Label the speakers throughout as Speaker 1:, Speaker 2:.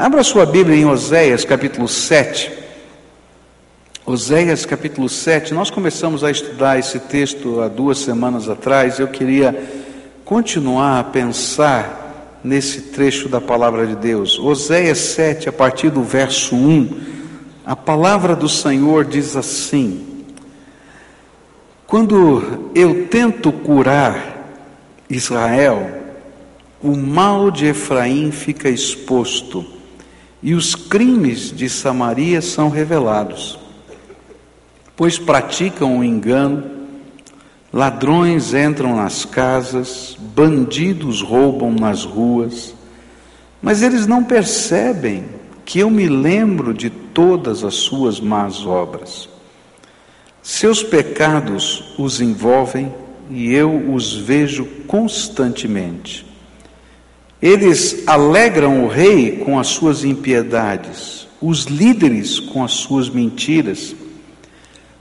Speaker 1: Abra sua Bíblia em Oséias capítulo 7. Oséias capítulo 7. Nós começamos a estudar esse texto há duas semanas atrás. Eu queria continuar a pensar nesse trecho da palavra de Deus. Oséias 7, a partir do verso 1. A palavra do Senhor diz assim: Quando eu tento curar Israel, o mal de Efraim fica exposto e os crimes de Samaria são revelados, pois praticam o engano, ladrões entram nas casas, bandidos roubam nas ruas, mas eles não percebem que eu me lembro de todas as suas más obras. Seus pecados os envolvem e eu os vejo constantemente. Eles alegram o rei com as suas impiedades, os líderes com as suas mentiras.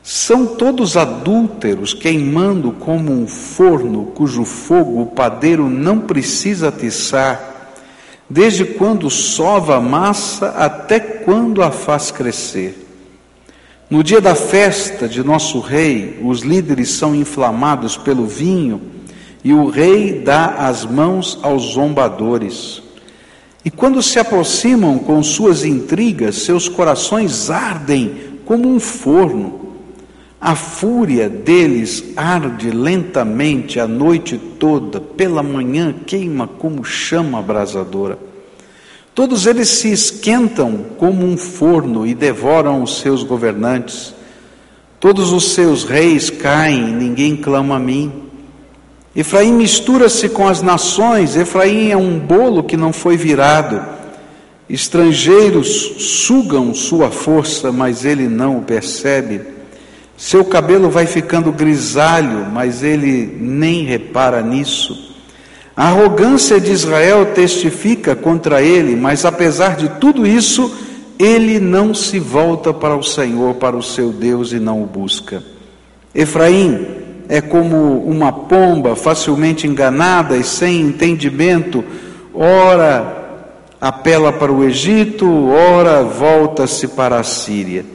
Speaker 1: São todos adúlteros, queimando como um forno cujo fogo o padeiro não precisa atiçar, desde quando sova a massa até quando a faz crescer. No dia da festa de nosso rei, os líderes são inflamados pelo vinho e o rei dá as mãos aos zombadores. E quando se aproximam com suas intrigas, seus corações ardem como um forno. A fúria deles arde lentamente a noite toda, pela manhã queima como chama abrasadora. Todos eles se esquentam como um forno e devoram os seus governantes. Todos os seus reis caem, ninguém clama a mim. Efraim mistura-se com as nações, Efraim é um bolo que não foi virado. Estrangeiros sugam sua força, mas ele não o percebe. Seu cabelo vai ficando grisalho, mas ele nem repara nisso. A arrogância de Israel testifica contra ele, mas apesar de tudo isso, ele não se volta para o Senhor, para o seu Deus e não o busca. Efraim é como uma pomba facilmente enganada e sem entendimento, ora apela para o Egito, ora volta-se para a Síria.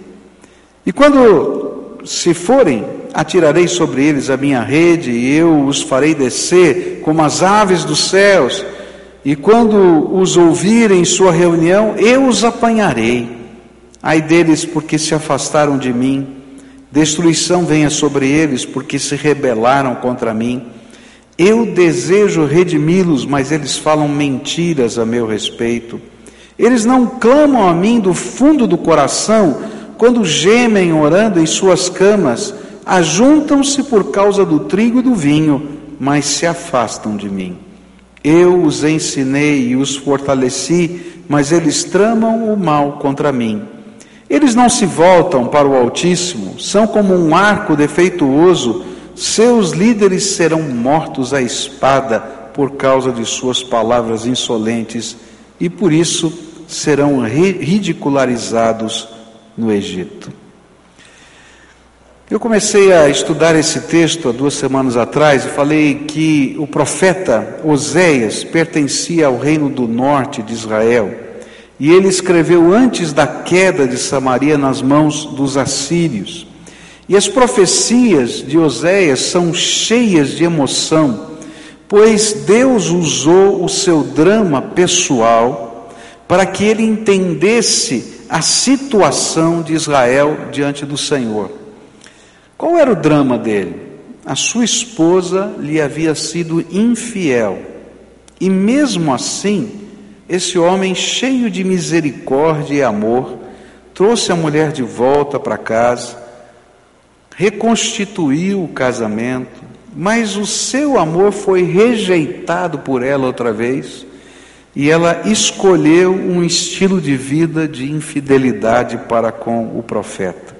Speaker 1: E quando se forem, atirarei sobre eles a minha rede, e eu os farei descer como as aves dos céus, e quando os ouvirem sua reunião, eu os apanharei. Ai deles, porque se afastaram de mim Destruição venha sobre eles, porque se rebelaram contra mim. Eu desejo redimi-los, mas eles falam mentiras a meu respeito. Eles não clamam a mim do fundo do coração, quando gemem orando em suas camas, ajuntam-se por causa do trigo e do vinho, mas se afastam de mim. Eu os ensinei e os fortaleci, mas eles tramam o mal contra mim. Eles não se voltam para o Altíssimo, são como um arco defeituoso, seus líderes serão mortos à espada por causa de suas palavras insolentes e por isso serão ridicularizados no Egito. Eu comecei a estudar esse texto há duas semanas atrás e falei que o profeta Oséias pertencia ao reino do norte de Israel. E ele escreveu antes da queda de Samaria nas mãos dos assírios. E as profecias de Oséias são cheias de emoção, pois Deus usou o seu drama pessoal para que ele entendesse a situação de Israel diante do Senhor. Qual era o drama dele? A sua esposa lhe havia sido infiel, e mesmo assim, esse homem, cheio de misericórdia e amor, trouxe a mulher de volta para casa, reconstituiu o casamento, mas o seu amor foi rejeitado por ela outra vez, e ela escolheu um estilo de vida de infidelidade para com o profeta.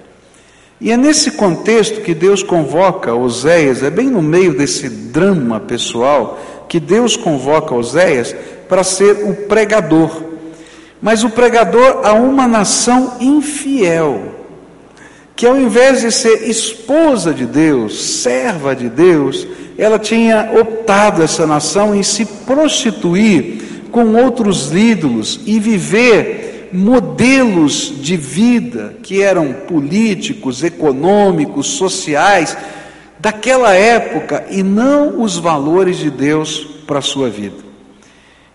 Speaker 1: E é nesse contexto que Deus convoca Oséias, é bem no meio desse drama pessoal que Deus convoca Oséias para ser o pregador, mas o pregador a uma nação infiel, que ao invés de ser esposa de Deus, serva de Deus, ela tinha optado essa nação em se prostituir com outros ídolos e viver modelos de vida que eram políticos, econômicos, sociais daquela época e não os valores de Deus para a sua vida.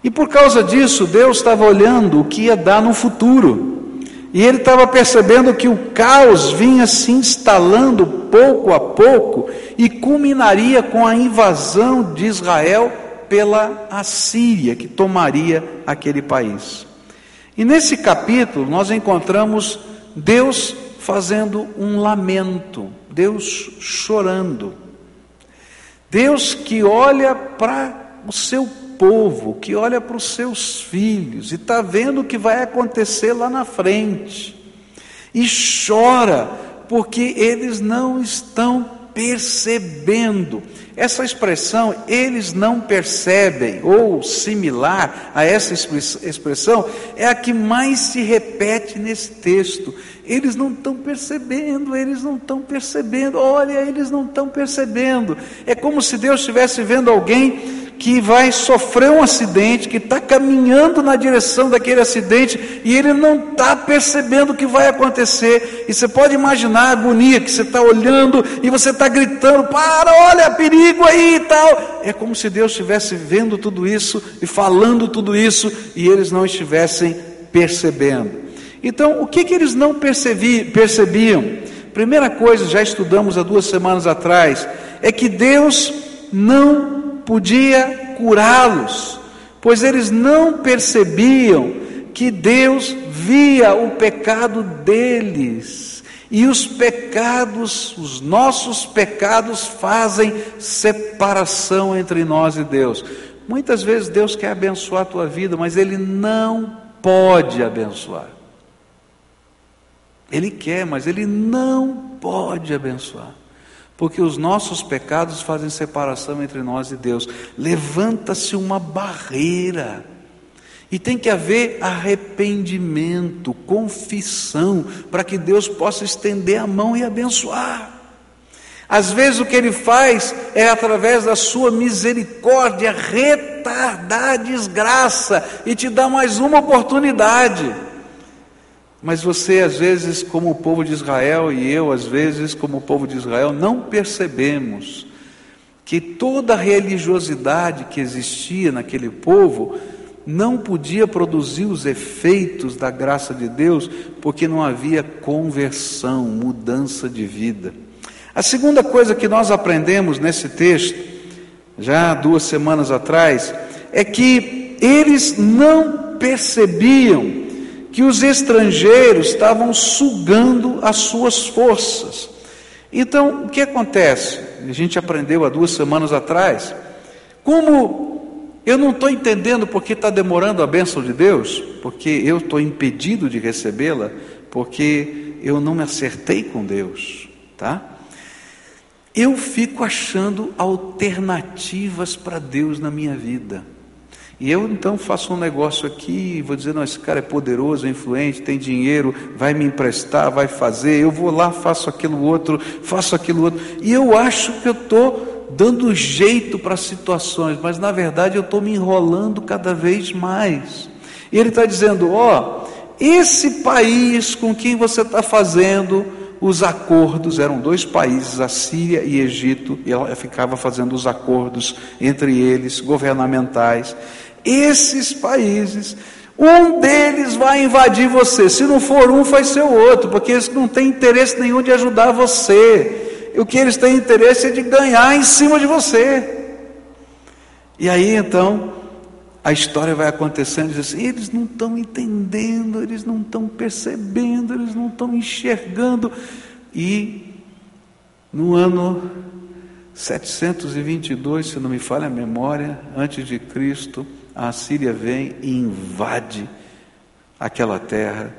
Speaker 1: E por causa disso, Deus estava olhando o que ia dar no futuro. E ele estava percebendo que o caos vinha se instalando pouco a pouco e culminaria com a invasão de Israel pela Assíria, que tomaria aquele país. E nesse capítulo nós encontramos Deus fazendo um lamento, Deus chorando. Deus que olha para o seu povo, que olha para os seus filhos e está vendo o que vai acontecer lá na frente, e chora, porque eles não estão percebendo. Essa expressão, eles não percebem, ou similar a essa expressão, é a que mais se repete nesse texto. Eles não estão percebendo, eles não estão percebendo, olha, eles não estão percebendo. É como se Deus estivesse vendo alguém que vai sofrer um acidente, que está caminhando na direção daquele acidente e ele não está percebendo o que vai acontecer. E você pode imaginar a agonia que você está olhando e você está gritando: para, olha, perigo aí e tal. É como se Deus estivesse vendo tudo isso e falando tudo isso e eles não estivessem percebendo. Então, o que, que eles não percebiam? Primeira coisa, já estudamos há duas semanas atrás, é que Deus não podia curá-los, pois eles não percebiam que Deus via o pecado deles. E os pecados, os nossos pecados, fazem separação entre nós e Deus. Muitas vezes Deus quer abençoar a tua vida, mas Ele não pode abençoar. Ele quer, mas Ele não pode abençoar porque os nossos pecados fazem separação entre nós e Deus. Levanta-se uma barreira. E tem que haver arrependimento, confissão, para que Deus possa estender a mão e abençoar. Às vezes o que ele faz é através da sua misericórdia retardar a desgraça e te dar mais uma oportunidade. Mas você, às vezes, como o povo de Israel, e eu, às vezes, como o povo de Israel, não percebemos que toda a religiosidade que existia naquele povo não podia produzir os efeitos da graça de Deus, porque não havia conversão, mudança de vida. A segunda coisa que nós aprendemos nesse texto, já duas semanas atrás, é que eles não percebiam que os estrangeiros estavam sugando as suas forças. Então, o que acontece? A gente aprendeu há duas semanas atrás. Como eu não estou entendendo porque está demorando a bênção de Deus, porque eu estou impedido de recebê-la, porque eu não me acertei com Deus, tá? Eu fico achando alternativas para Deus na minha vida. E eu então faço um negócio aqui, vou dizer, não, esse cara é poderoso, é influente, tem dinheiro, vai me emprestar, vai fazer, eu vou lá, faço aquilo outro, faço aquilo outro. E eu acho que eu estou dando jeito para situações, mas na verdade eu estou me enrolando cada vez mais. E ele está dizendo, ó, oh, esse país com quem você está fazendo os acordos, eram dois países, a Síria e Egito, e ela ficava fazendo os acordos entre eles, governamentais esses países, um deles vai invadir você. Se não for um, vai ser o outro, porque eles não têm interesse nenhum de ajudar você. O que eles têm interesse é de ganhar em cima de você. E aí então, a história vai acontecendo, diz assim, eles não estão entendendo, eles não estão percebendo, eles não estão enxergando. E no ano 722, se não me falha a memória, antes de Cristo, a Síria vem e invade aquela terra,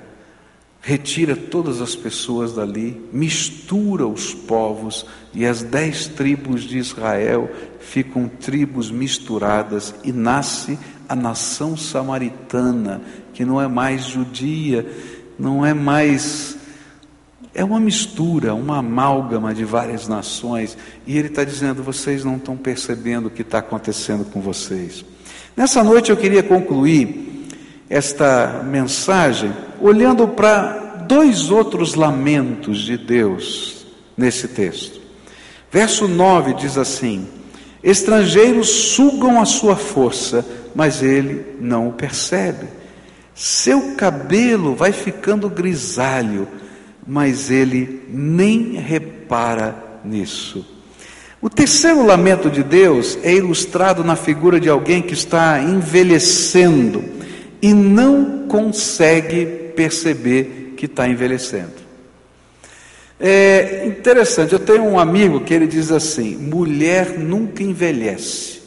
Speaker 1: retira todas as pessoas dali, mistura os povos e as dez tribos de Israel ficam tribos misturadas e nasce a nação samaritana, que não é mais judia, não é mais. É uma mistura, uma amálgama de várias nações, e ele está dizendo: vocês não estão percebendo o que está acontecendo com vocês. Nessa noite eu queria concluir esta mensagem olhando para dois outros lamentos de Deus nesse texto. Verso 9 diz assim: Estrangeiros sugam a sua força, mas ele não o percebe. Seu cabelo vai ficando grisalho, mas ele nem repara nisso. O terceiro lamento de Deus é ilustrado na figura de alguém que está envelhecendo e não consegue perceber que está envelhecendo. É interessante, eu tenho um amigo que ele diz assim: mulher nunca envelhece.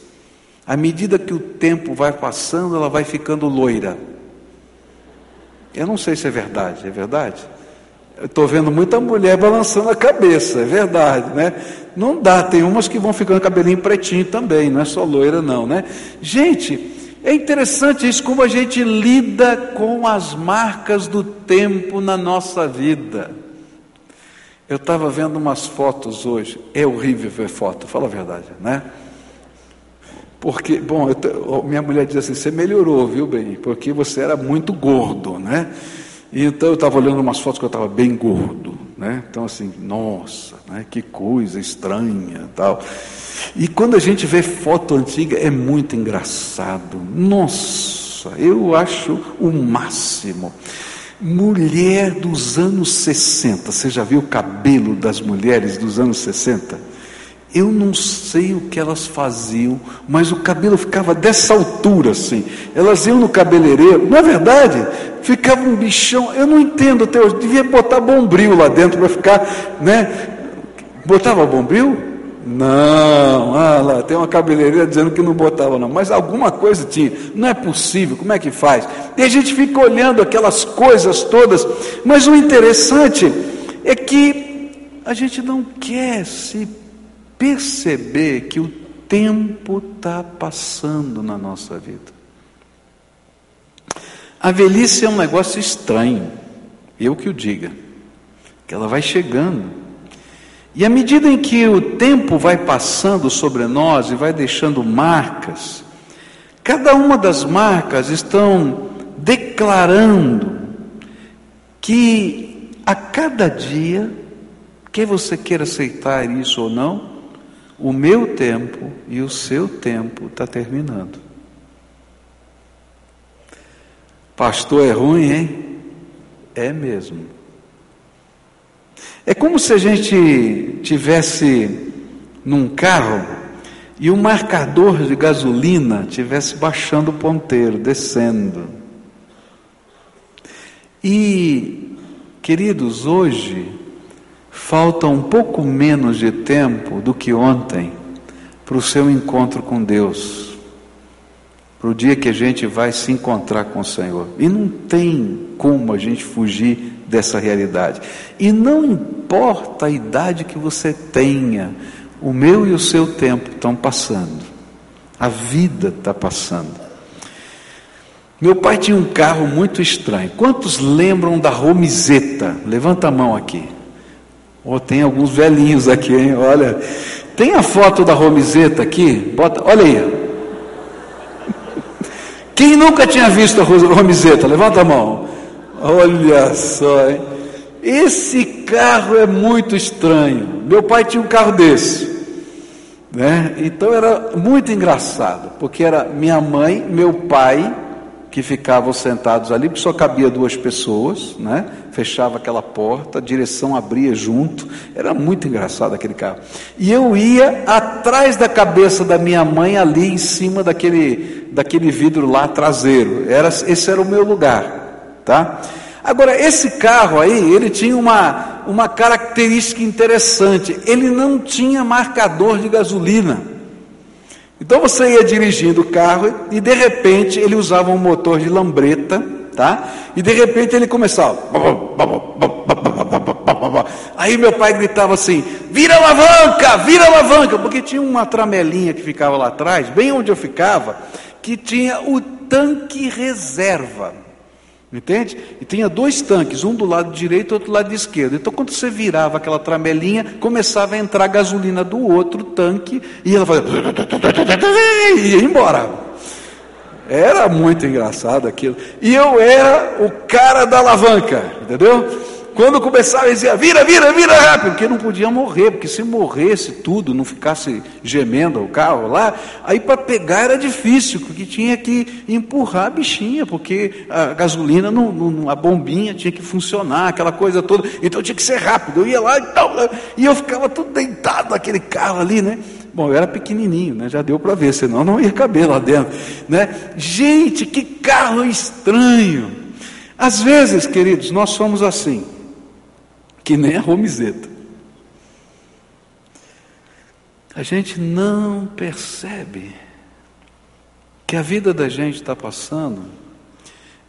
Speaker 1: À medida que o tempo vai passando, ela vai ficando loira. Eu não sei se é verdade, é verdade? Estou vendo muita mulher balançando a cabeça, é verdade, né? Não dá, tem umas que vão ficando cabelinho pretinho também, não é só loira, não, né? Gente, é interessante isso, como a gente lida com as marcas do tempo na nossa vida. Eu estava vendo umas fotos hoje, é horrível ver foto, fala a verdade, né? Porque, bom, eu, minha mulher diz assim: você melhorou, viu, bem? Porque você era muito gordo, né? Então eu estava olhando umas fotos que eu estava bem gordo, né? Então assim, nossa, né? Que coisa estranha, tal. E quando a gente vê foto antiga é muito engraçado. Nossa, eu acho o máximo. Mulher dos anos 60, você já viu o cabelo das mulheres dos anos 60? Eu não sei o que elas faziam, mas o cabelo ficava dessa altura assim. Elas iam no cabeleireiro, não é verdade? Ficava um bichão, eu não entendo até hoje, devia botar bombril lá dentro para ficar, né? Botava bombril? Não, ah lá, tem uma cabeleireira dizendo que não botava não, mas alguma coisa tinha, não é possível, como é que faz? E a gente fica olhando aquelas coisas todas, mas o interessante é que a gente não quer se perceber que o tempo está passando na nossa vida. A velhice é um negócio estranho, eu que o diga, que ela vai chegando. E à medida em que o tempo vai passando sobre nós e vai deixando marcas, cada uma das marcas estão declarando que a cada dia, quer você queira aceitar isso ou não, o meu tempo e o seu tempo está terminando. Pastor é ruim, hein? É mesmo. É como se a gente tivesse num carro e o marcador de gasolina tivesse baixando o ponteiro, descendo. E, queridos, hoje falta um pouco menos de tempo do que ontem para o seu encontro com Deus, para o dia que a gente vai se encontrar com o Senhor. E não tem como a gente fugir dessa realidade. E não importa a idade que você tenha, o meu e o seu tempo estão passando, a vida está passando. Meu pai tinha um carro muito estranho. Quantos lembram da Romizeta? Levanta a mão aqui. Oh, tem alguns velhinhos aqui, hein? Olha, tem a foto da Romizeta aqui? Bota, olha aí. Quem nunca tinha visto a Romizeta? Levanta a mão. Olha só, hein? Esse carro é muito estranho. Meu pai tinha um carro desse. Né? Então era muito engraçado, porque era minha mãe, meu pai que ficavam sentados ali, porque só cabia duas pessoas, né? Fechava aquela porta, a direção abria junto, era muito engraçado aquele carro. E eu ia atrás da cabeça da minha mãe ali em cima daquele, daquele vidro lá traseiro. Era, esse era o meu lugar, tá? Agora, esse carro aí, ele tinha uma, uma característica interessante, ele não tinha marcador de gasolina. Então você ia dirigindo o carro e de repente ele usava um motor de lambreta, tá? E de repente ele começava. Aí meu pai gritava assim: vira alavanca, vira alavanca, porque tinha uma tramelinha que ficava lá atrás, bem onde eu ficava, que tinha o tanque reserva. Entende? E tinha dois tanques, um do lado direito e outro do lado esquerdo. Então, quando você virava aquela tramelinha, começava a entrar gasolina do outro tanque e ela fazia. e ia embora. Era muito engraçado aquilo. E eu era o cara da alavanca, entendeu? Quando começava, ele dizia: vira, vira, vira rápido, porque não podia morrer, porque se morresse tudo, não ficasse gemendo o carro lá, aí para pegar era difícil, porque tinha que empurrar a bichinha, porque a gasolina, não, não, a bombinha tinha que funcionar, aquela coisa toda, então tinha que ser rápido. Eu ia lá e tal, e eu ficava tudo deitado naquele carro ali, né? Bom, eu era pequenininho, né? Já deu para ver, senão não ia caber lá dentro, né? Gente, que carro estranho! Às vezes, queridos, nós somos assim que nem a romizeta. A gente não percebe que a vida da gente está passando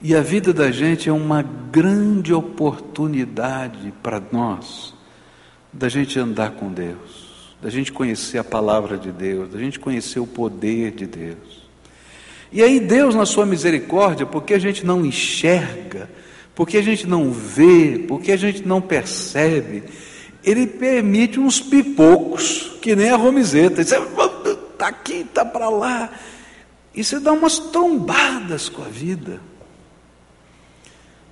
Speaker 1: e a vida da gente é uma grande oportunidade para nós da gente andar com Deus, da gente conhecer a palavra de Deus, da gente conhecer o poder de Deus. E aí Deus, na sua misericórdia, porque a gente não enxerga, porque a gente não vê, porque a gente não percebe, ele permite uns pipocos, que nem a romizeta. Está aqui, está para lá. E você dá umas trombadas com a vida.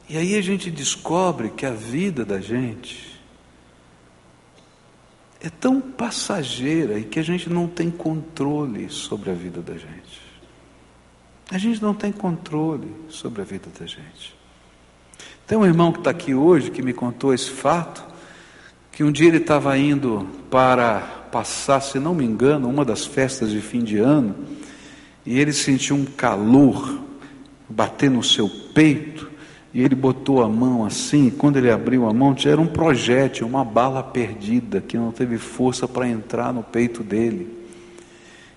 Speaker 1: E aí a gente descobre que a vida da gente é tão passageira e que a gente não tem controle sobre a vida da gente. A gente não tem controle sobre a vida da gente. Tem um irmão que está aqui hoje que me contou esse fato, que um dia ele estava indo para passar, se não me engano, uma das festas de fim de ano, e ele sentiu um calor bater no seu peito, e ele botou a mão assim, e quando ele abriu a mão, era um projétil, uma bala perdida, que não teve força para entrar no peito dele.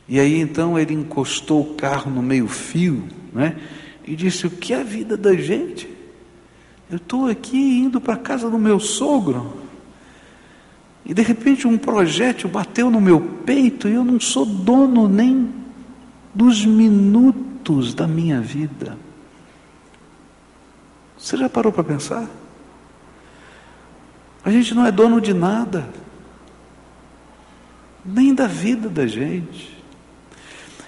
Speaker 1: E aí então ele encostou o carro no meio-fio, né? E disse: O que é a vida da gente? Eu estou aqui indo para a casa do meu sogro, e de repente um projétil bateu no meu peito e eu não sou dono nem dos minutos da minha vida. Você já parou para pensar? A gente não é dono de nada, nem da vida da gente.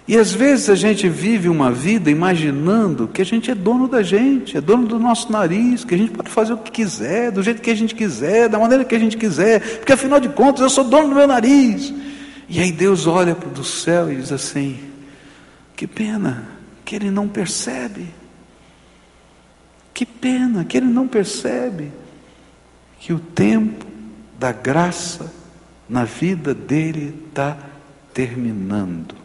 Speaker 1: E às vezes a gente vive uma vida imaginando que a gente é dono da gente, é dono do nosso nariz, que a gente pode fazer o que quiser, do jeito que a gente quiser, da maneira que a gente quiser, porque afinal de contas eu sou dono do meu nariz. E aí Deus olha para o céu e diz assim: que pena que ele não percebe, que pena que ele não percebe que o tempo da graça na vida dele está terminando.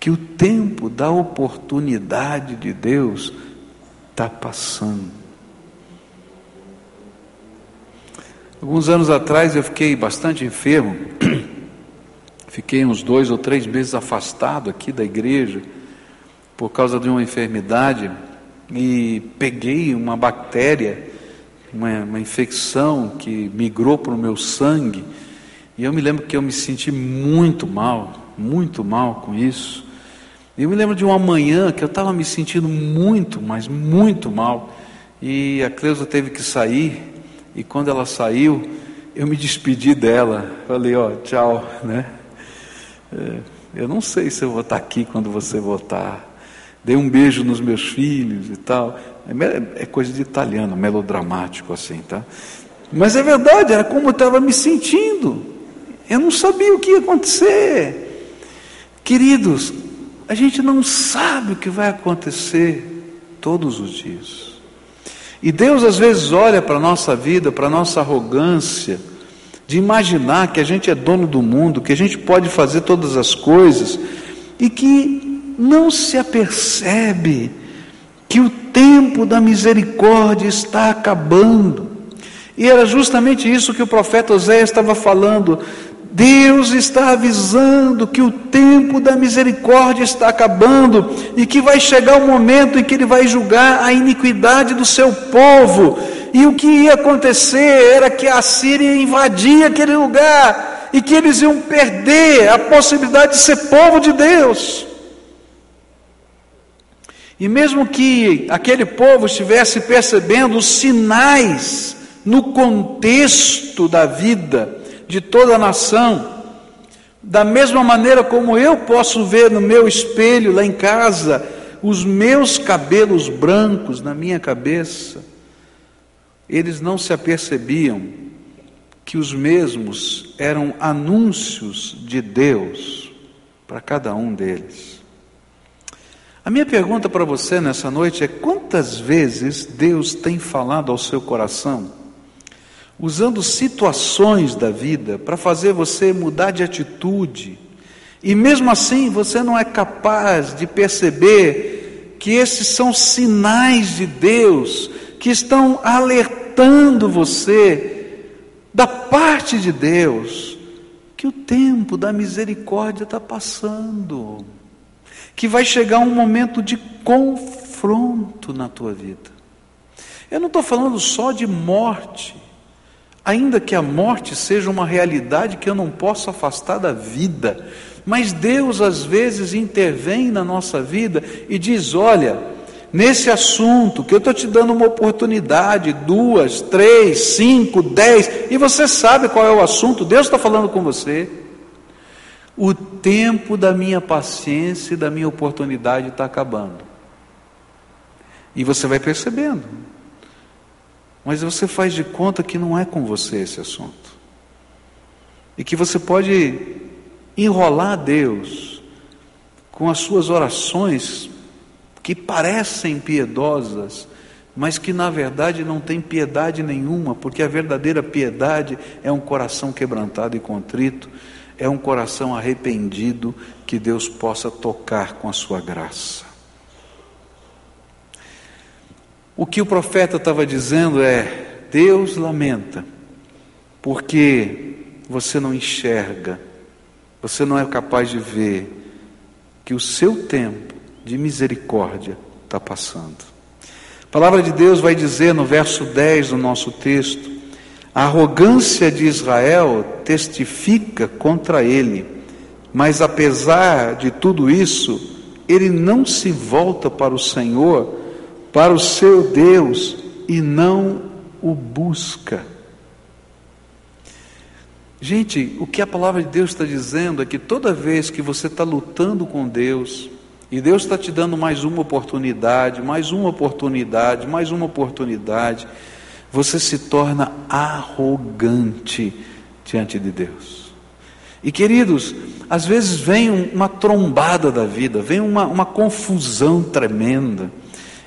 Speaker 1: Que o tempo da oportunidade de Deus está passando. Alguns anos atrás eu fiquei bastante enfermo, fiquei uns dois ou três meses afastado aqui da igreja por causa de uma enfermidade e peguei uma bactéria, uma, uma infecção que migrou para o meu sangue e eu me lembro que eu me senti muito mal, muito mal com isso. Eu me lembro de uma manhã que eu estava me sentindo muito, mas muito mal. E a Cleusa teve que sair. E quando ela saiu, eu me despedi dela. Falei, ó, tchau, né? É, eu não sei se eu vou estar aqui quando você voltar. Dei um beijo nos meus filhos e tal. É, é coisa de italiano, melodramático assim, tá? Mas é verdade, era como eu estava me sentindo. Eu não sabia o que ia acontecer. Queridos, a gente não sabe o que vai acontecer todos os dias. E Deus às vezes olha para a nossa vida, para a nossa arrogância, de imaginar que a gente é dono do mundo, que a gente pode fazer todas as coisas, e que não se apercebe que o tempo da misericórdia está acabando. E era justamente isso que o profeta Oséias estava falando. Deus está avisando que o tempo da misericórdia está acabando e que vai chegar o momento em que Ele vai julgar a iniquidade do seu povo. E o que ia acontecer era que a Síria invadia aquele lugar e que eles iam perder a possibilidade de ser povo de Deus. E mesmo que aquele povo estivesse percebendo os sinais no contexto da vida, de toda a nação. Da mesma maneira como eu posso ver no meu espelho lá em casa os meus cabelos brancos na minha cabeça, eles não se apercebiam que os mesmos eram anúncios de Deus para cada um deles. A minha pergunta para você nessa noite é: quantas vezes Deus tem falado ao seu coração, usando situações da vida para fazer você mudar de atitude, e mesmo assim você não é capaz de perceber que esses são sinais de Deus que estão alertando você da parte de Deus que o tempo da misericórdia está passando, que vai chegar um momento de confronto na tua vida. Eu não estou falando só de morte, ainda que a morte seja uma realidade que eu não posso afastar da vida, mas Deus às vezes intervém na nossa vida e diz: olha, nesse assunto, que eu estou te dando uma oportunidade, duas, três, cinco, dez, e você sabe qual é o assunto, Deus está falando com você. O tempo da minha paciência e da minha oportunidade está acabando. E você vai percebendo. Mas você faz de conta que não é com você esse assunto. E que você pode enrolar Deus com as suas orações que parecem piedosas, mas que na verdade não têm piedade nenhuma, porque a verdadeira piedade é um coração quebrantado e contrito, é um coração arrependido que Deus possa tocar com a sua graça. O que o profeta estava dizendo é: Deus lamenta, porque você não enxerga, você não é capaz de ver que o seu tempo de misericórdia está passando. A palavra de Deus vai dizer no verso 10 do nosso texto: a arrogância de Israel testifica contra ele, mas apesar de tudo isso, ele não se volta para o Senhor, para o seu Deus, e não o busca. Gente, o que a palavra de Deus está dizendo é que toda vez que você está lutando com Deus, e Deus está te dando mais uma oportunidade, mais uma oportunidade, mais uma oportunidade. Você se torna arrogante diante de Deus. E queridos, às vezes vem uma trombada da vida, vem uma, uma confusão tremenda.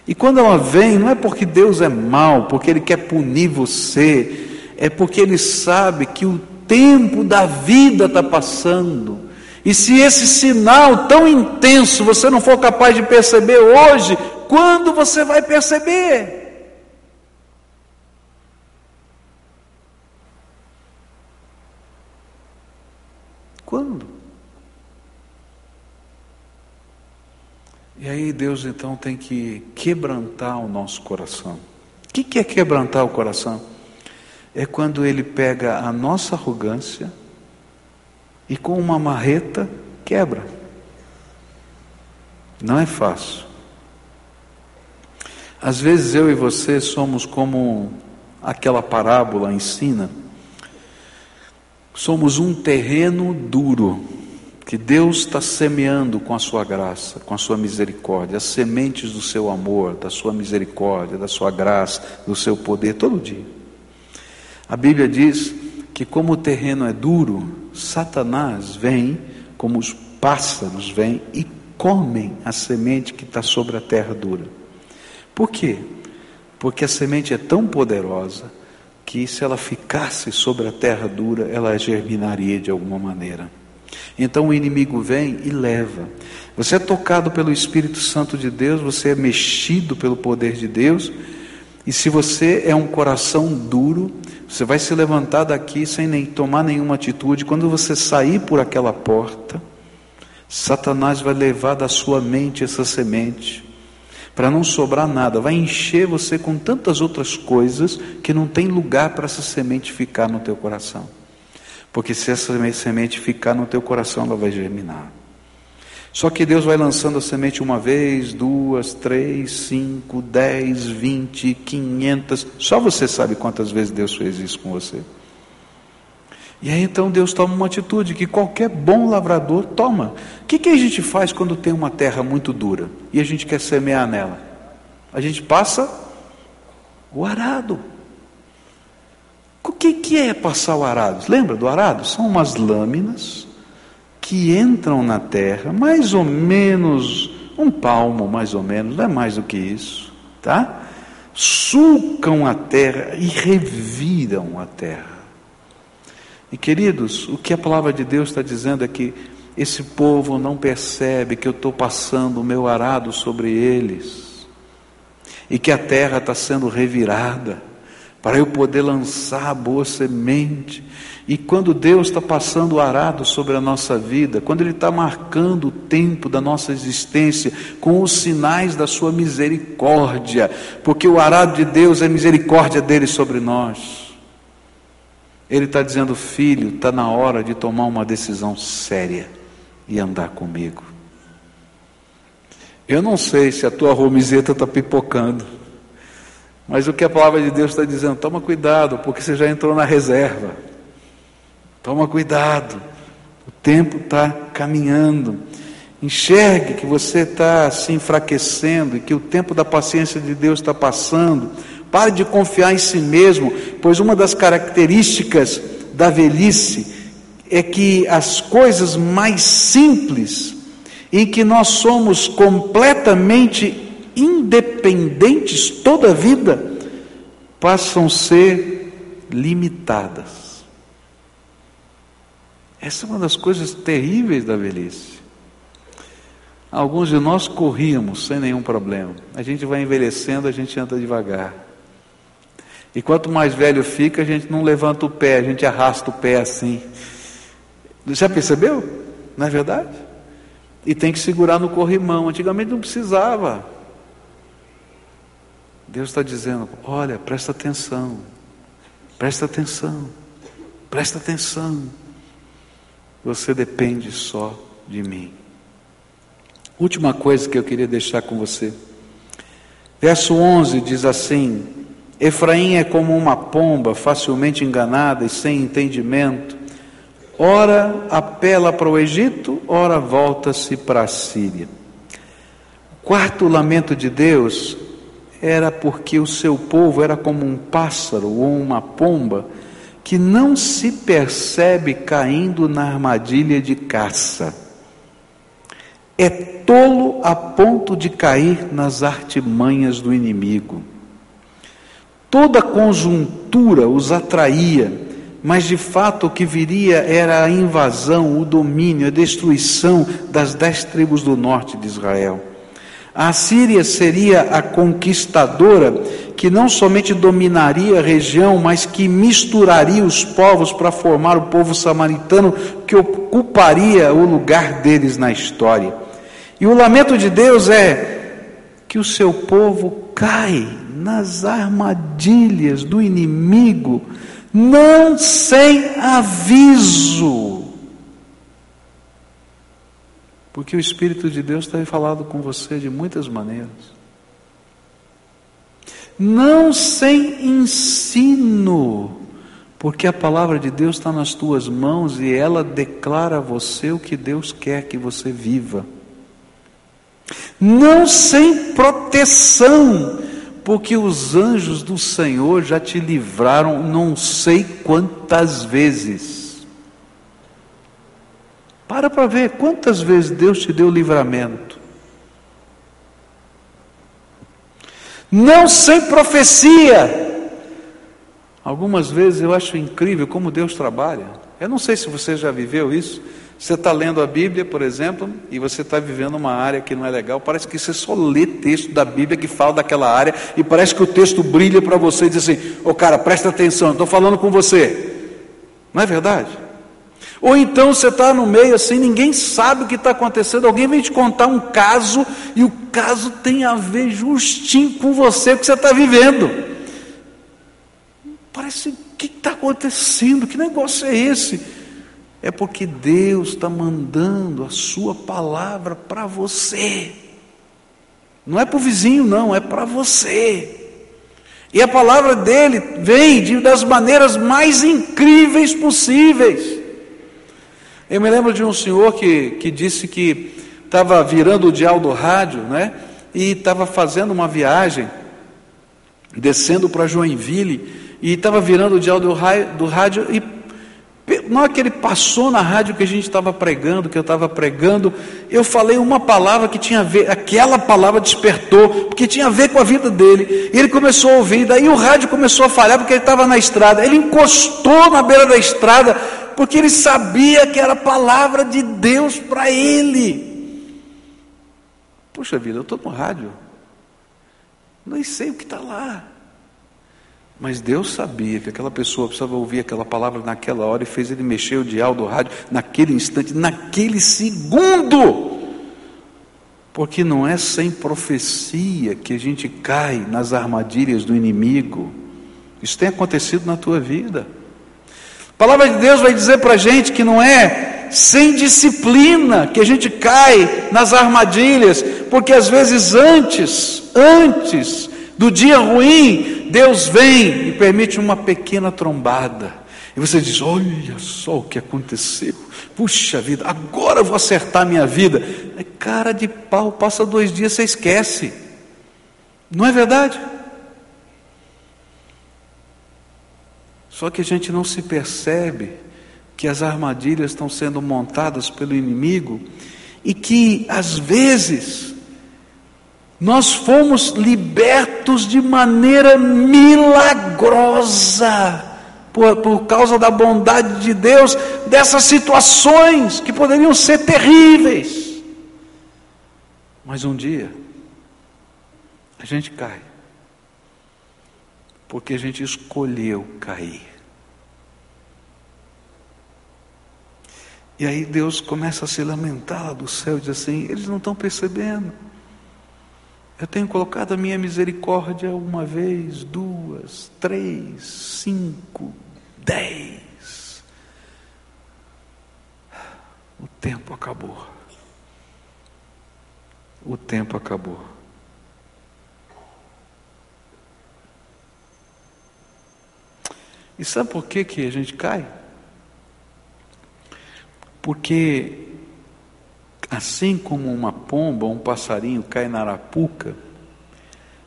Speaker 1: E quando ela vem, não é porque Deus é mau, porque Ele quer punir você, é porque Ele sabe que o tempo da vida está passando e se esse sinal tão intenso você não for capaz de perceber hoje, quando você vai perceber? Quando? E aí Deus então tem que quebrantar o nosso coração. O que é quebrantar o coração? É quando Ele pega a nossa arrogância, e com uma marreta quebra. Não é fácil. Às vezes eu e você somos como aquela parábola ensina. Somos um terreno duro que Deus está semeando com a sua graça, com a sua misericórdia, as sementes do seu amor, da sua misericórdia, da sua graça, do seu poder todo dia. A Bíblia diz que como o terreno é duro, Satanás vem, como os pássaros vêm e comem a semente que está sobre a terra dura. Por quê? Porque a semente é tão poderosa que se ela ficasse sobre a terra dura, ela germinaria de alguma maneira. Então o inimigo vem e leva. Você é tocado pelo Espírito Santo de Deus, você é mexido pelo poder de Deus, e se você é um coração duro, você vai se levantar daqui sem nem tomar nenhuma atitude. Quando você sair por aquela porta, Satanás vai levar da sua mente essa semente, para não sobrar nada, vai encher você com tantas outras coisas que não tem lugar para essa semente ficar no teu coração. Porque se essa semente ficar no teu coração, ela vai germinar. Só que Deus vai lançando a semente uma vez, duas, três, cinco, dez, vinte, quinhentas. Só você sabe quantas vezes Deus fez isso com você. E aí então Deus toma uma atitude que qualquer bom lavrador toma. O que, que a gente faz quando tem uma terra muito dura e a gente quer semear nela? A gente passa o arado. O que, que é passar o arado? Lembra do arado? São umas lâminas que entram na terra, mais ou menos um palmo, mais ou menos, não é mais do que isso, tá? Sulcam a terra e reviram a terra. E queridos, o que a palavra de Deus está dizendo é que esse povo não percebe que eu estou passando o meu arado sobre eles, e que a terra está sendo revirada, para eu poder lançar a boa semente. E quando Deus está passando o arado sobre a nossa vida, quando Ele está marcando o tempo da nossa existência com os sinais da Sua misericórdia, porque o arado de Deus é misericórdia dele sobre nós. Ele está dizendo, filho, está na hora de tomar uma decisão séria e andar comigo. Eu não sei se a tua romizeta está pipocando, mas o que a palavra de Deus está dizendo, toma cuidado, porque você já entrou na reserva. Toma cuidado, o tempo está caminhando. Enxergue que você está se enfraquecendo e que o tempo da paciência de Deus está passando. Pare de confiar em si mesmo, pois uma das características da velhice é que as coisas mais simples, em que nós somos completamente independentes toda a vida, passam a ser limitadas. Essa é uma das coisas terríveis da velhice. Alguns de nós corríamos sem nenhum problema. A gente vai envelhecendo, a gente anda devagar. E quanto mais velho fica, a gente não levanta o pé, a gente arrasta o pé assim. Já percebeu? Não é verdade? E tem que segurar no corrimão. Antigamente não precisava. Deus está dizendo: olha, presta atenção, presta atenção, presta atenção. Você depende só de mim. Última coisa que eu queria deixar com você. Verso 11 diz assim: Efraim é como uma pomba facilmente enganada e sem entendimento. Ora apela para o Egito, ora volta-se para a Síria. O quarto lamento de Deus era porque o seu povo era como um pássaro ou uma pomba que não se percebe caindo na armadilha de caça. É tolo a ponto de cair nas artimanhas do inimigo. Toda conjuntura os atraía, mas de fato o que viria era a invasão, o domínio, a destruição das dez tribos do norte de Israel. A Síria seria a conquistadora que não somente dominaria a região, mas que misturaria os povos para formar o povo samaritano que ocuparia o lugar deles na história. E o lamento de Deus é que o seu povo cai nas armadilhas do inimigo, não sem aviso. Porque o Espírito de Deus tem falado com você de muitas maneiras. Não sem ensino, porque a palavra de Deus está nas tuas mãos e ela declara a você o que Deus quer que você viva. Não sem proteção, porque os anjos do Senhor já te livraram não sei quantas vezes. Para para ver quantas vezes Deus te deu livramento. Não sem profecia. Algumas vezes eu acho incrível como Deus trabalha. Eu não sei se você já viveu isso. Você está lendo a Bíblia, por exemplo, e você está vivendo uma área que não é legal, parece que você só lê texto da Bíblia que fala daquela área, e parece que o texto brilha para você e diz assim: Ô oh, cara, presta atenção, estou falando com você. Não é verdade? Ou então você está no meio assim, ninguém sabe o que está acontecendo, alguém vem te contar um caso, e o caso tem a ver justinho com você, que você está vivendo. Parece, o que está acontecendo? Que negócio é esse? É porque Deus está mandando a sua palavra para você. Não é para o vizinho, não, é para você. E a palavra dele vem de, das maneiras mais incríveis possíveis. Eu me lembro de um senhor que, que disse que estava virando o dial do rádio, né? E estava fazendo uma viagem, descendo para Joinville, e estava virando o dial do, do rádio e na hora que ele passou na rádio que a gente estava pregando, que eu estava pregando, eu falei uma palavra que tinha a ver, aquela palavra despertou, porque tinha a ver com a vida dele. E ele começou a ouvir, daí o rádio começou a falhar porque ele estava na estrada. Ele encostou na beira da estrada, porque ele sabia que era a palavra de Deus para ele. Puxa vida, eu estou no rádio, nem sei o que está lá. Mas Deus sabia que aquela pessoa precisava ouvir aquela palavra naquela hora e fez ele mexer o dial do rádio naquele instante, naquele segundo. Porque não é sem profecia que a gente cai nas armadilhas do inimigo. Isso tem acontecido na tua vida. A palavra de Deus vai dizer para a gente que não é sem disciplina que a gente cai nas armadilhas, porque às vezes antes, antes do dia ruim, Deus vem e permite uma pequena trombada. E você diz: Olha só o que aconteceu. Puxa vida, agora eu vou acertar minha vida. É cara de pau, passa dois dias, você esquece. Não é verdade? Só que a gente não se percebe que as armadilhas estão sendo montadas pelo inimigo e que, às vezes, nós fomos libertos de maneira milagrosa, por, por causa da bondade de Deus, dessas situações que poderiam ser terríveis. Mas um dia, a gente cai, porque a gente escolheu cair. E aí Deus começa a se lamentar lá do céu e diz assim: eles não estão percebendo. Eu tenho colocado a minha misericórdia uma vez, duas, três, cinco, dez. O tempo acabou. O tempo acabou. E sabe por que, que a gente cai? Porque Assim como uma pomba, um passarinho cai na arapuca,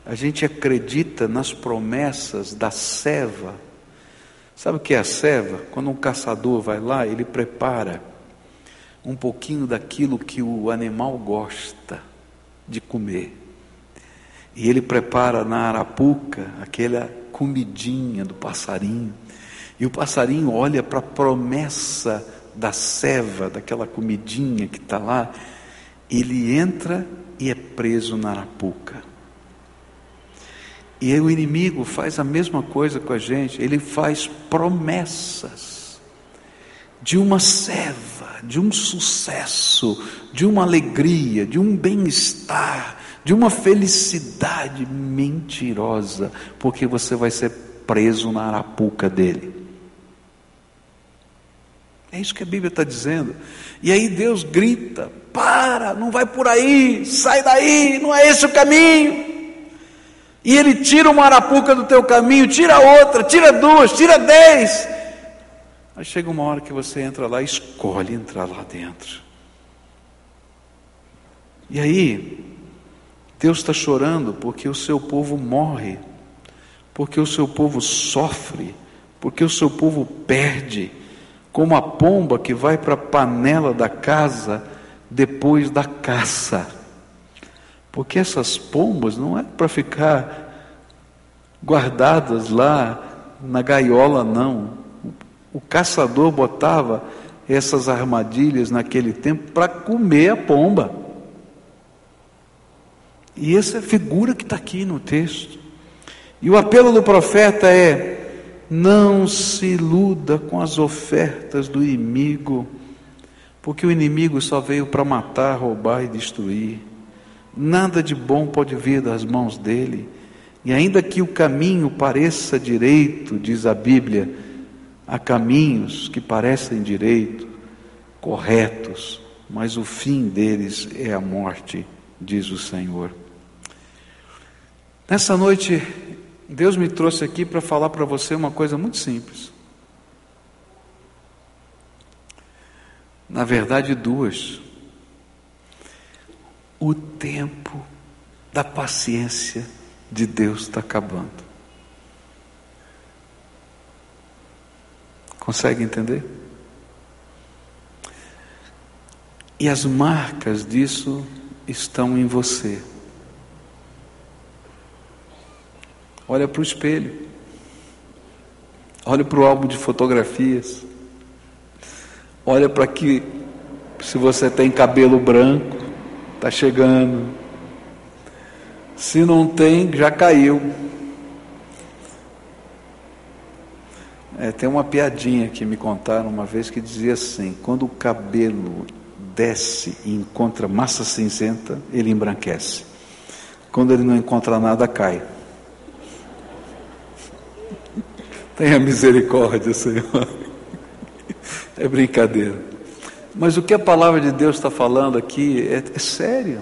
Speaker 1: a gente acredita nas promessas da ceva. Sabe o que é a ceva? Quando um caçador vai lá, ele prepara um pouquinho daquilo que o animal gosta de comer. E ele prepara na arapuca aquela comidinha do passarinho. E o passarinho olha para a promessa da ceva, daquela comidinha que está lá, ele entra e é preso na arapuca. E o inimigo faz a mesma coisa com a gente, ele faz promessas de uma ceva, de um sucesso, de uma alegria, de um bem-estar, de uma felicidade mentirosa, porque você vai ser preso na arapuca dele. É isso que a Bíblia está dizendo. E aí Deus grita: para, não vai por aí, sai daí, não é esse o caminho. E ele tira uma arapuca do teu caminho, tira outra, tira duas, tira dez. Aí chega uma hora que você entra lá escolhe entrar lá dentro. E aí, Deus está chorando porque o seu povo morre, porque o seu povo sofre, porque o seu povo perde como a pomba que vai para a panela da casa depois da caça. Porque essas pombas não é para ficar guardadas lá na gaiola, não. O caçador botava essas armadilhas naquele tempo para comer a pomba. E essa é a figura que está aqui no texto. E o apelo do profeta é: não se iluda com as ofertas do inimigo, porque o inimigo só veio para matar, roubar e destruir. Nada de bom pode vir das mãos dele. E ainda que o caminho pareça direito, diz a Bíblia, há caminhos que parecem direito, corretos, mas o fim deles é a morte, diz o Senhor. Nessa noite Deus me trouxe aqui para falar para você uma coisa muito simples. Na verdade, duas. O tempo da paciência de Deus está acabando. Consegue entender? E as marcas disso estão em você. Olha para o espelho. Olha para o álbum de fotografias. Olha para que se você tem cabelo branco, está chegando. Se não tem, já caiu. É, tem uma piadinha que me contaram uma vez que dizia assim: quando o cabelo desce e encontra massa cinzenta, ele embranquece. Quando ele não encontra nada, cai. Tenha misericórdia, Senhor. É brincadeira. Mas o que a palavra de Deus está falando aqui é, é sério.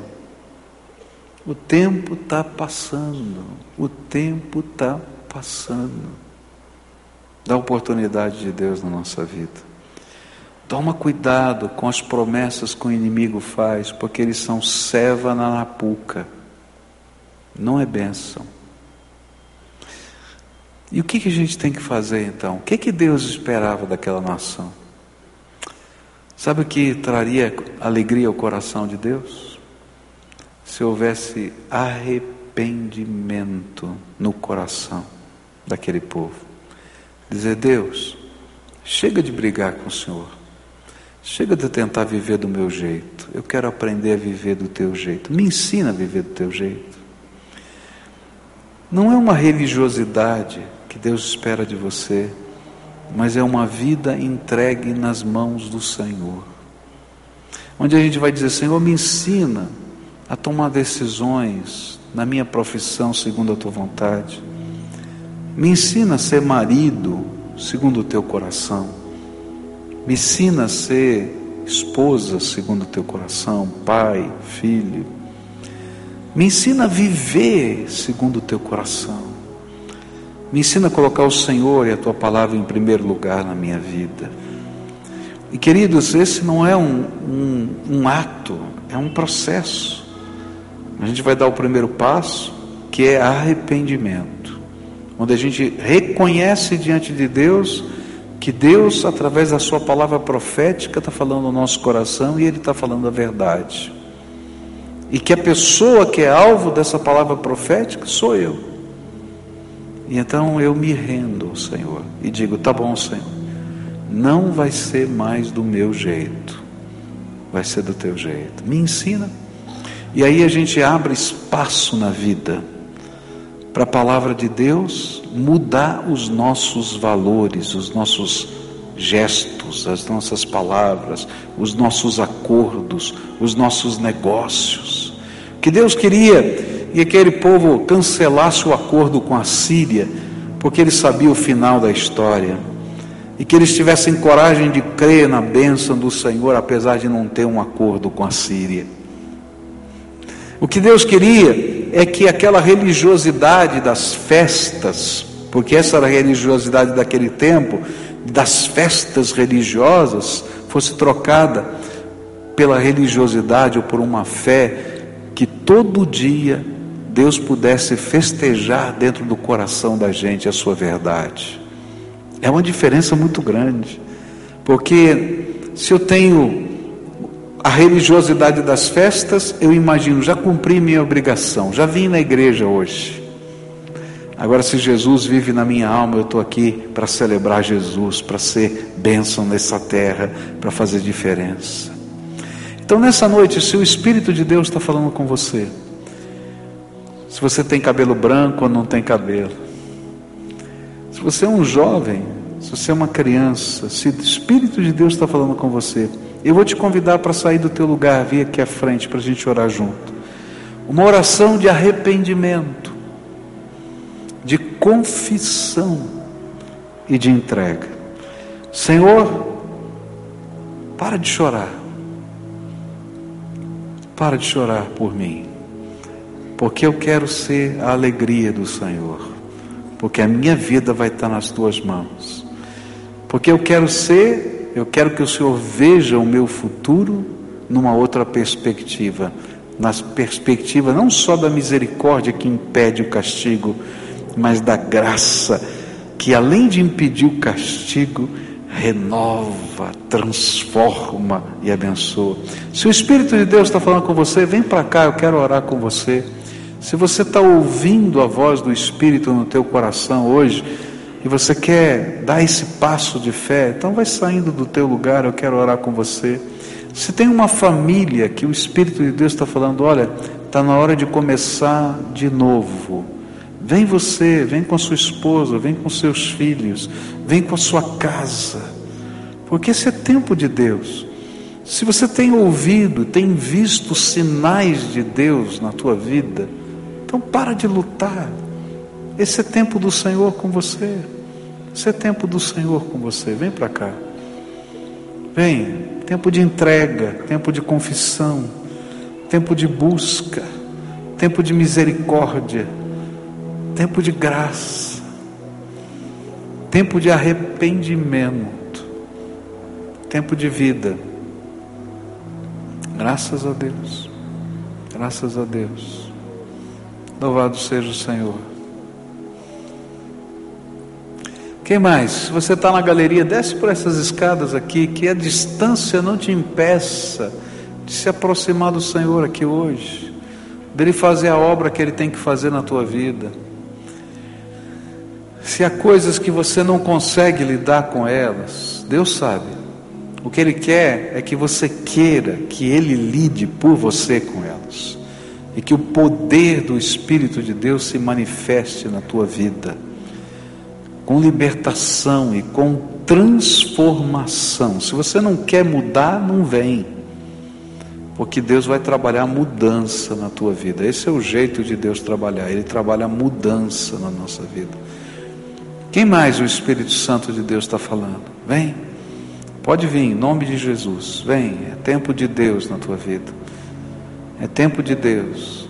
Speaker 1: O tempo está passando. O tempo está passando. Dá oportunidade de Deus na nossa vida. Toma cuidado com as promessas que o inimigo faz, porque eles são ceva na napuca. Não é bênção. E o que, que a gente tem que fazer então? O que, que Deus esperava daquela nação? Sabe o que traria alegria ao coração de Deus? Se houvesse arrependimento no coração daquele povo. Dizer, Deus, chega de brigar com o Senhor. Chega de tentar viver do meu jeito. Eu quero aprender a viver do teu jeito. Me ensina a viver do teu jeito. Não é uma religiosidade que Deus espera de você, mas é uma vida entregue nas mãos do Senhor. Onde a gente vai dizer: Senhor, me ensina a tomar decisões na minha profissão segundo a tua vontade. Me ensina a ser marido segundo o teu coração. Me ensina a ser esposa segundo o teu coração, pai, filho. Me ensina a viver segundo o teu coração. Me ensina a colocar o Senhor e a tua palavra em primeiro lugar na minha vida. E queridos, esse não é um, um, um ato, é um processo. A gente vai dar o primeiro passo, que é arrependimento, onde a gente reconhece diante de Deus que Deus, através da Sua palavra profética, está falando no nosso coração e Ele está falando a verdade. E que a pessoa que é alvo dessa palavra profética sou eu. E então eu me rendo ao Senhor e digo: tá bom, Senhor, não vai ser mais do meu jeito, vai ser do teu jeito. Me ensina. E aí a gente abre espaço na vida para a palavra de Deus mudar os nossos valores, os nossos gestos, as nossas palavras, os nossos acordos, os nossos negócios. Que Deus queria e aquele povo cancelasse o acordo com a Síria, porque ele sabia o final da história, e que eles tivessem coragem de crer na bênção do Senhor, apesar de não ter um acordo com a Síria. O que Deus queria é que aquela religiosidade das festas, porque essa era a religiosidade daquele tempo, das festas religiosas, fosse trocada pela religiosidade ou por uma fé que todo dia Deus pudesse festejar dentro do coração da gente a sua verdade. É uma diferença muito grande, porque se eu tenho a religiosidade das festas, eu imagino, já cumpri minha obrigação, já vim na igreja hoje. Agora, se Jesus vive na minha alma, eu estou aqui para celebrar Jesus, para ser bênção nessa terra, para fazer diferença. Então, nessa noite, se o Espírito de Deus está falando com você, se você tem cabelo branco ou não tem cabelo. Se você é um jovem, se você é uma criança, se o Espírito de Deus está falando com você, eu vou te convidar para sair do teu lugar, vir aqui à frente para a gente orar junto. Uma oração de arrependimento, de confissão e de entrega. Senhor, para de chorar. Para de chorar por mim porque eu quero ser a alegria do Senhor, porque a minha vida vai estar nas tuas mãos. Porque eu quero ser, eu quero que o Senhor veja o meu futuro numa outra perspectiva, na perspectiva não só da misericórdia que impede o castigo, mas da graça que além de impedir o castigo, renova, transforma e abençoa. Se o Espírito de Deus está falando com você, vem para cá, eu quero orar com você. Se você está ouvindo a voz do Espírito no teu coração hoje e você quer dar esse passo de fé, então vai saindo do teu lugar, eu quero orar com você. Se tem uma família que o Espírito de Deus está falando, olha, está na hora de começar de novo. Vem você, vem com a sua esposa, vem com seus filhos, vem com a sua casa, porque esse é tempo de Deus. Se você tem ouvido, tem visto sinais de Deus na tua vida, então para de lutar. Esse é tempo do Senhor com você. Esse é tempo do Senhor com você. Vem para cá. Vem. Tempo de entrega, tempo de confissão, tempo de busca, tempo de misericórdia tempo de graça, tempo de arrependimento, tempo de vida. Graças a Deus, graças a Deus. Louvado seja o Senhor. Quem mais? Se você está na galeria, desce por essas escadas aqui, que a distância não te impeça de se aproximar do Senhor aqui hoje, dele fazer a obra que ele tem que fazer na tua vida. Se há coisas que você não consegue lidar com elas, Deus sabe. O que Ele quer é que você queira que Ele lide por você com elas. E que o poder do Espírito de Deus se manifeste na tua vida. Com libertação e com transformação. Se você não quer mudar, não vem. Porque Deus vai trabalhar mudança na tua vida. Esse é o jeito de Deus trabalhar. Ele trabalha mudança na nossa vida. Quem mais o Espírito Santo de Deus está falando? Vem, pode vir, em nome de Jesus. Vem, é tempo de Deus na tua vida. É tempo de Deus.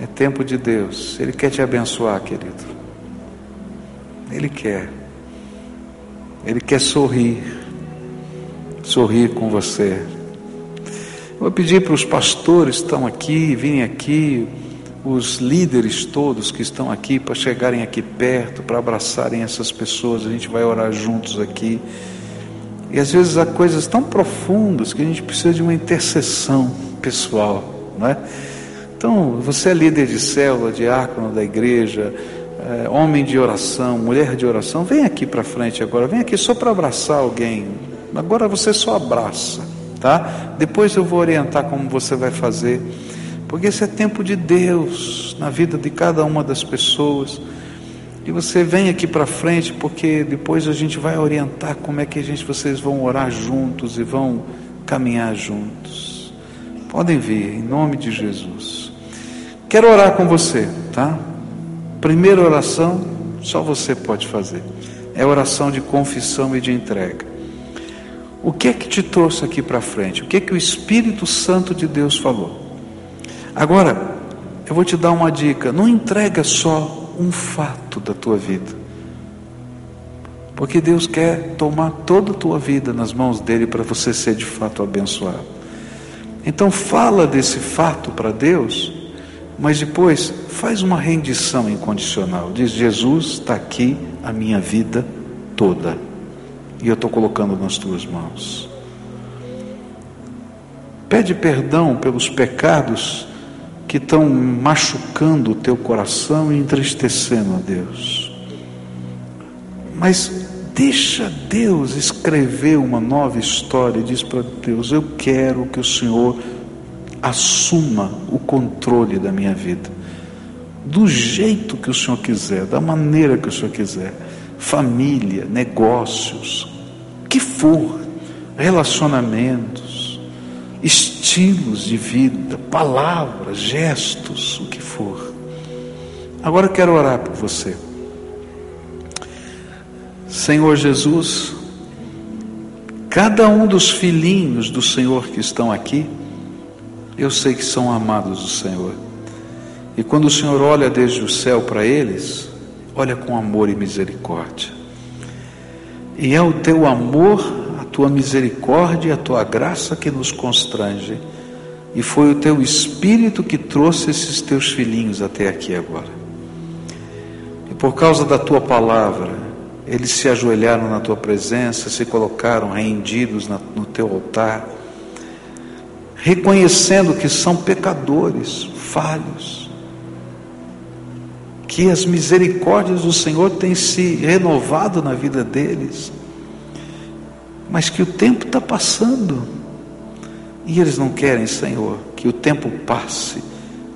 Speaker 1: É tempo de Deus. Ele quer te abençoar, querido. Ele quer. Ele quer sorrir. Sorrir com você. Vou pedir para os pastores que estão aqui, virem aqui os líderes todos que estão aqui para chegarem aqui perto, para abraçarem essas pessoas. A gente vai orar juntos aqui. E às vezes há coisas tão profundas que a gente precisa de uma intercessão pessoal, não é? Então, você é líder de célula, diácono da igreja, é, homem de oração, mulher de oração, vem aqui para frente agora, vem aqui só para abraçar alguém. Agora você só abraça, tá? Depois eu vou orientar como você vai fazer porque esse é tempo de Deus na vida de cada uma das pessoas. E você vem aqui para frente, porque depois a gente vai orientar como é que a gente, vocês vão orar juntos e vão caminhar juntos. Podem vir, em nome de Jesus. Quero orar com você, tá? Primeira oração, só você pode fazer. É oração de confissão e de entrega. O que é que te trouxe aqui para frente? O que é que o Espírito Santo de Deus falou? Agora, eu vou te dar uma dica: não entrega só um fato da tua vida, porque Deus quer tomar toda a tua vida nas mãos dele para você ser de fato abençoado. Então, fala desse fato para Deus, mas depois faz uma rendição incondicional. Diz: Jesus, está aqui a minha vida toda, e eu estou colocando nas tuas mãos. Pede perdão pelos pecados que estão machucando o teu coração e entristecendo a Deus. Mas deixa Deus escrever uma nova história e diz para Deus: Eu quero que o Senhor assuma o controle da minha vida, do jeito que o Senhor quiser, da maneira que o Senhor quiser, família, negócios, que for, relacionamentos estilos de vida, palavras, gestos, o que for. Agora eu quero orar por você. Senhor Jesus, cada um dos filhinhos do Senhor que estão aqui, eu sei que são amados do Senhor. E quando o Senhor olha desde o céu para eles, olha com amor e misericórdia. E é o teu amor, a tua misericórdia, a tua graça que nos constrange. E foi o teu espírito que trouxe esses teus filhinhos até aqui agora. E por causa da tua palavra, eles se ajoelharam na tua presença, se colocaram rendidos no teu altar, reconhecendo que são pecadores, falhos, que as misericórdias do Senhor têm se renovado na vida deles, mas que o tempo está passando e eles não querem, Senhor, que o tempo passe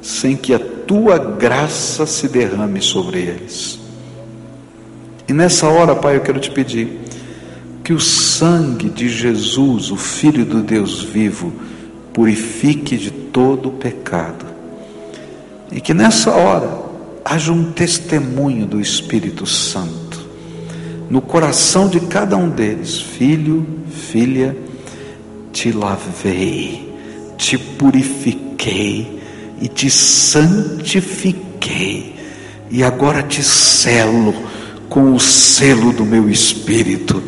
Speaker 1: sem que a tua graça se derrame sobre eles. E nessa hora, Pai, eu quero te pedir que o sangue de Jesus, o Filho do Deus vivo, purifique de todo o pecado. E que nessa hora haja um testemunho do Espírito Santo no coração de cada um deles, filho, filha, te lavei, te purifiquei e te santifiquei, e agora te selo com o selo do meu espírito,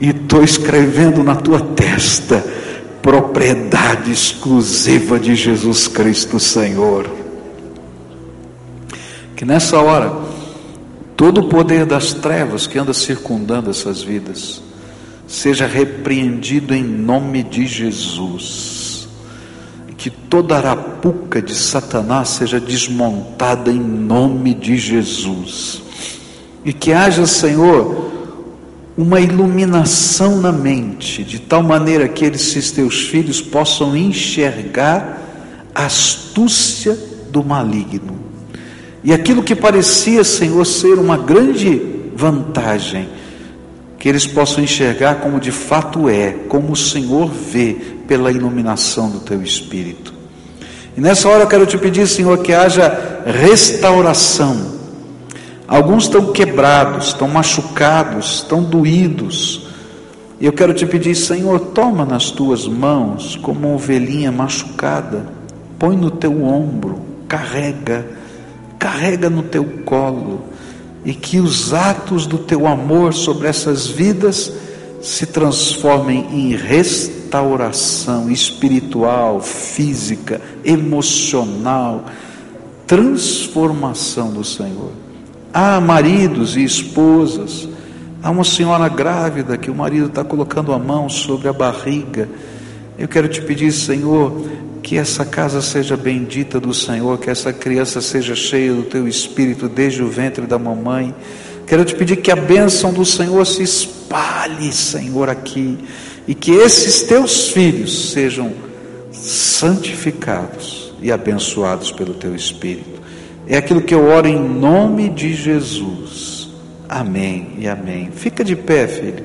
Speaker 1: e estou escrevendo na tua testa propriedade exclusiva de Jesus Cristo Senhor. Que nessa hora, todo o poder das trevas que anda circundando essas vidas, seja repreendido em nome de Jesus. Que toda arapuca de Satanás seja desmontada em nome de Jesus. E que haja, Senhor, uma iluminação na mente, de tal maneira que esses teus filhos possam enxergar a astúcia do maligno e aquilo que parecia, Senhor, ser uma grande vantagem, que eles possam enxergar como de fato é, como o Senhor vê pela iluminação do teu espírito. E nessa hora eu quero te pedir, Senhor, que haja restauração. Alguns estão quebrados, estão machucados, estão doídos. E eu quero te pedir, Senhor, toma nas tuas mãos como uma ovelhinha machucada, põe no teu ombro, carrega carrega no teu colo e que os atos do teu amor sobre essas vidas se transformem em restauração espiritual, física, emocional, transformação do Senhor. Há maridos e esposas, há uma senhora grávida que o marido está colocando a mão sobre a barriga. Eu quero te pedir, Senhor, que essa casa seja bendita do Senhor, que essa criança seja cheia do teu espírito desde o ventre da mamãe. Quero te pedir que a bênção do Senhor se espalhe, Senhor, aqui, e que esses teus filhos sejam santificados e abençoados pelo teu espírito. É aquilo que eu oro em nome de Jesus. Amém e amém. Fica de pé, filho.